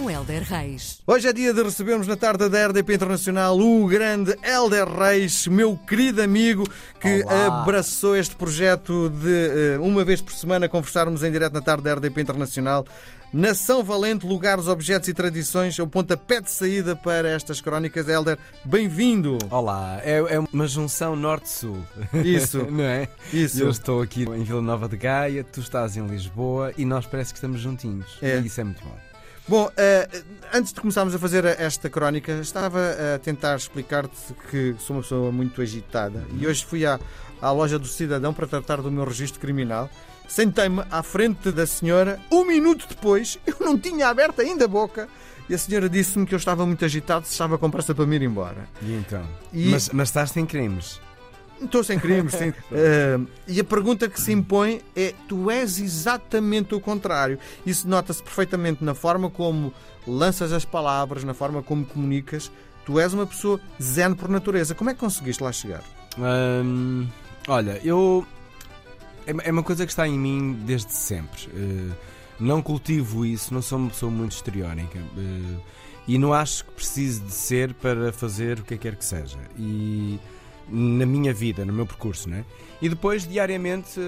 Com Helder Reis. Hoje é dia de recebermos na tarde da RDP Internacional o grande Helder Reis, meu querido amigo, que Olá. abraçou este projeto de eh, uma vez por semana conversarmos em direto na tarde da RDP Internacional. Nação Valente, lugares, objetos e tradições, é o pontapé de saída para estas crónicas. Helder, bem-vindo! Olá, é, é uma junção norte-sul. Isso. não é? Isso. Eu estou aqui em Vila Nova de Gaia, tu estás em Lisboa e nós parece que estamos juntinhos. É. E isso é muito bom. Bom, eh, antes de começarmos a fazer esta crónica, estava a tentar explicar-te que sou uma pessoa muito agitada e hoje fui à, à loja do cidadão para tratar do meu registro criminal. Sentei-me à frente da senhora, um minuto depois, eu não tinha aberto ainda a boca e a senhora disse-me que eu estava muito agitado, se estava com pressa para me ir embora. E então? E- Mas, mas estás sem crimes. Estou sem crimes, sim. Eh, e a pergunta que se impõe é: tu és exatamente o contrário. Isso nota-se perfeitamente na forma como lanças as palavras, na forma como comunicas. Tu és uma pessoa zen por natureza. Como é que conseguiste lá chegar? Hum, olha, eu. É é uma coisa que está em mim desde sempre. Eh, não cultivo isso, não sou uma pessoa muito histriónica. eh, e não acho que precise de ser para fazer o que quer que seja. E na minha vida, no meu percurso, né? E depois, diariamente,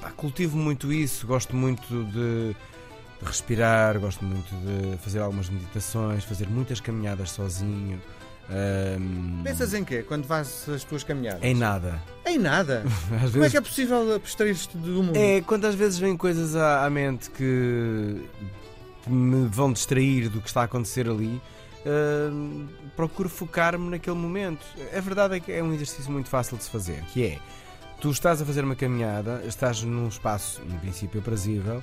pá, cultivo muito isso. Gosto muito de, respirar, gosto muito de fazer algumas meditações, fazer muitas caminhadas sozinho. Hum, Pensas em quê quando fazes as tuas caminhadas? em nada. Em nada. Às Como é vezes que é possível abstrair-te do mundo? é quando às vezes vêm coisas à, à mente que me vão distrair do que está a acontecer ali. Procuro focar-me naquele momento. A verdade é que é um exercício muito fácil de se fazer, que é tu estás a fazer uma caminhada, estás num espaço, em princípio, aprazível,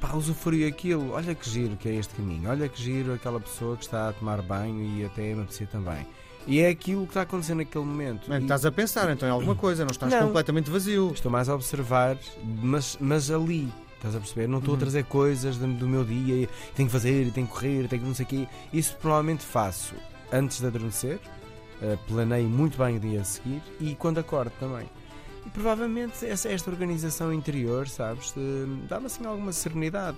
pá, usufrui aquilo, olha que giro que é este caminho, olha que giro aquela pessoa que está a tomar banho e até me apetecer também. E é aquilo que está acontecendo naquele momento. E- estás a pensar então em alguma coisa, não estás Não. completamente vazio. Estou mais a observar, mas, mas ali. Estás a perceber? Não estou a Uhum. trazer coisas do, meu dia, tenho que fazer, tenho que correr, tenho que não sei o quê. Isso provavelmente faço antes de adormecer, eh, planeio muito bem o dia a seguir e quando acordo também. E provavelmente essa, esta organização interior, sabes, dá-me assim alguma serenidade.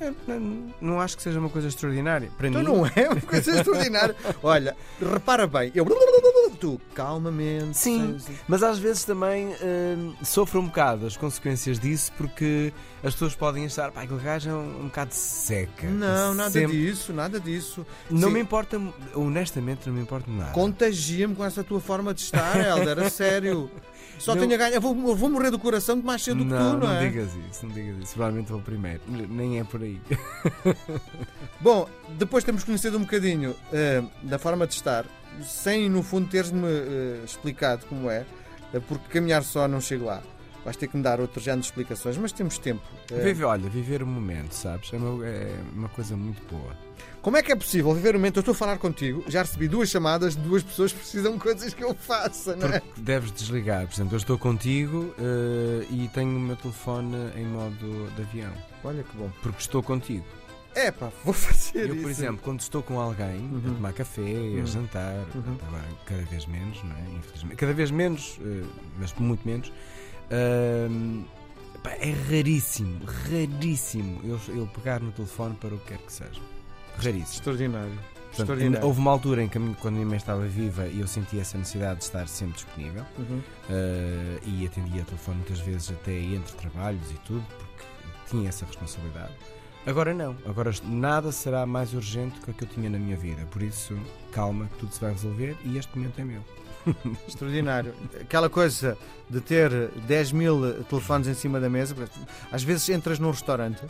É, não, não acho que seja uma coisa extraordinária. Para Então mim, não é uma coisa extraordinária. Olha, repara bem, eu. Tu, calmamente. Sim. sem- Mas às vezes também hum, sofro um bocado as consequências disso porque as pessoas podem achar, pá, aquele gajo é um, um bocado seca. Não, nada Sempre- disso, nada disso. Não Sim. me importa, honestamente, não me importa nada. Contagia-me com essa tua forma de estar, Helder, a sério. Só Não. tenho a ganhar. Eu vou, eu vou morrer do coração mais cedo não, que tu, não, não é? digas isso, não digas isso. Provavelmente vou primeiro. Nem é por aí. Bom, depois temos conhecido um bocadinho eh, da forma de estar, sem no fundo teres-me eh, explicado como é, eh, porque caminhar só não chego lá. Vais ter que me dar outro género de explicações, mas temos tempo. Eh, Vive, olha, viver o momento, sabes? É uma, é uma coisa muito boa. Como é que é possível viver o momento? Eu estou a falar contigo, já recebi duas chamadas de duas pessoas que precisam de coisas que eu faça, não é? Porque deves desligar. Por exemplo, eu estou contigo eh, e tenho o meu telefone em modo de avião. Olha que bom. Porque estou contigo. É pá, vou fazer Eu, isso. por exemplo, quando estou com alguém Uhum. a tomar café, Uhum. a jantar, Uhum. agora cada vez menos, não é? Infelizmente. Cada vez menos, eh, mas muito menos. É raríssimo, raríssimo eu, eu pegar no telefone para o que quer que seja. Raríssimo. Extraordinário. Portanto, Extraordinário. houve uma altura em que quando a minha mãe estava viva e eu sentia essa necessidade de estar sempre disponível Uhum. eh, e atendia o telefone muitas vezes até entre trabalhos e tudo, porque tinha essa responsabilidade. Agora não, agora nada será mais urgente que o que eu tinha na minha vida, por isso calma, que tudo se vai resolver e este momento é meu. Extraordinário. Aquela coisa de ter 10 mil telefones em cima da mesa. Às vezes entras num restaurante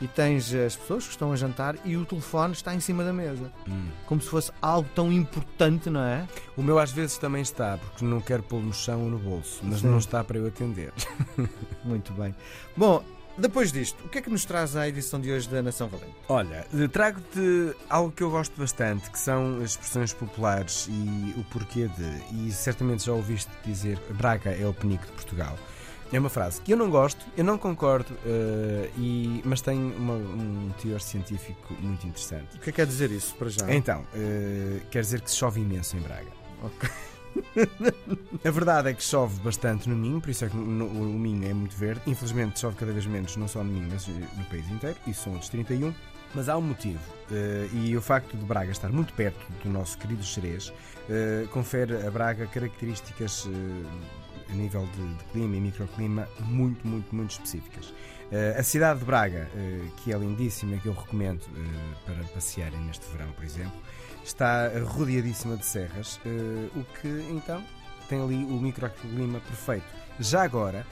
e tens as pessoas que estão a jantar e o telefone está em cima da mesa. Hum. Como se fosse algo tão importante, não é? O meu às vezes também está, porque não quero pôr no chão ou no bolso, mas Sim. não está para eu atender. Muito bem. Bom, depois disto, o que é que nos traz à edição de hoje da Nação Valente? Olha, trago-te algo que eu gosto bastante, que são as expressões populares e o porquê de. E certamente já ouviste dizer Braga é o penico de Portugal. É uma frase que eu não gosto, eu não concordo, eh, e, mas tem uma- um teor científico muito interessante. O que é que quer dizer isso para já? Então, eh, quer dizer que se chove imenso em Braga. Ok. A verdade é que chove bastante no Minho, por isso é que no- o Minho é muito verde. Infelizmente chove cada vez menos, não só no Minho, mas no país inteiro. Isso são outros 31. Mas há um motivo, eh, e o facto de Braga estar muito perto do nosso querido Xerez eh, confere a Braga características eh, a nível de, de clima e microclima muito, muito, muito específicas. Eh, a cidade de Braga, eh, que é lindíssima, que eu recomendo eh, para passearem neste verão, por exemplo, está rodeadíssima de serras, o que então tem ali o microclima perfeito. Já agora,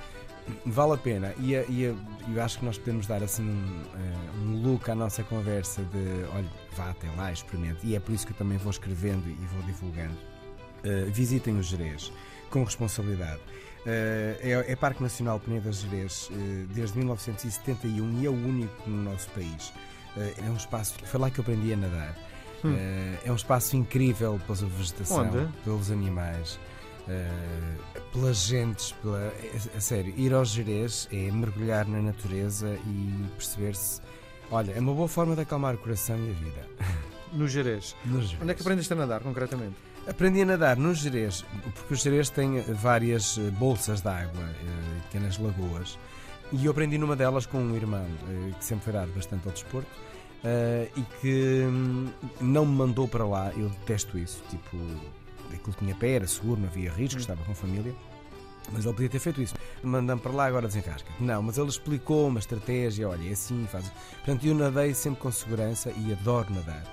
vale a pena, e, e eu acho que nós podemos dar assim um, um look à nossa conversa de olha, vá até lá, experimente, e é por isso que eu também vou escrevendo e vou divulgando. Eh, visitem o Jerez com responsabilidade. Eh, é, é Parque Nacional Peneda Gerês eh, desde 1971 e é o único no nosso país. Eh, é um espaço, foi lá que eu aprendi a nadar. Hum. É um espaço incrível pela vegetação, Onde? pelos animais, eh, pelas gentes, pela, a, a sério, ir ao Jerez é mergulhar na natureza e perceber-se. Olha, é uma boa forma de acalmar o coração e a vida. No Jerez. No Jerez. Onde é que aprendeste a nadar, concretamente? Aprendi a nadar no Jerez, porque o Jerez tem várias eh, bolsas de água, eh, pequenas lagoas, e eu aprendi numa delas com um irmão eh, que sempre foi dado bastante ao desporto e que hum, não me mandou para lá. Eu detesto isso, tipo, aquilo tinha pé, era seguro, não havia risco, estava com família. Mas ele podia ter feito isso. Mandando para lá, agora desenrasca. Não, mas ele explicou uma estratégia. Olha, é assim, faz. Portanto, eu nadei sempre com segurança e adoro nadar.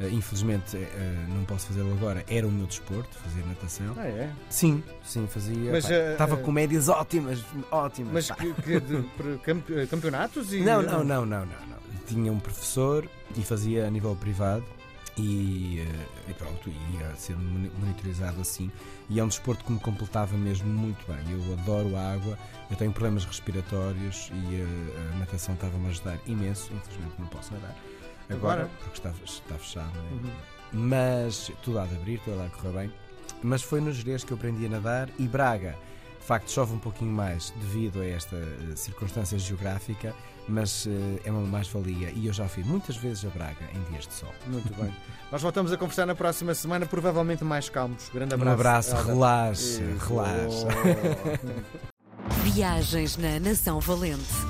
Eh, infelizmente, eh, não posso fazê-lo agora. Era o meu desporto, fazer natação. Ah, é? Sim, sim, fazia. Mas, eh, Estava eh, com médias ótimas, ótimas. Mas pá. que, que de, campeonatos e. Não, não, não, não, não, não. Tinha um professor e fazia a nível privado e, eh, e pronto, ia ser moni- monitorizado assim. E é um desporto que me completava mesmo muito bem. Eu adoro a água, eu tenho problemas respiratórios e eh, a natação estava-me a ajudar imenso. Infelizmente não posso nadar agora, Agora? porque está, está fechado, não é? Uhum. mas tudo há de abrir, tudo há de correr bem. Mas foi no Jerez que eu aprendi a nadar e Braga, de facto, chove um pouquinho mais devido a esta eh, circunstância geográfica, mas eh, é uma mais-valia e eu já fui muitas vezes a Braga em dias de sol. Muito bem. Nós voltamos a conversar na próxima semana, provavelmente mais calmos. Grande Um abraço. abraço, Helder. relaxa, Isso. relaxa. Viagens na Nação Valente.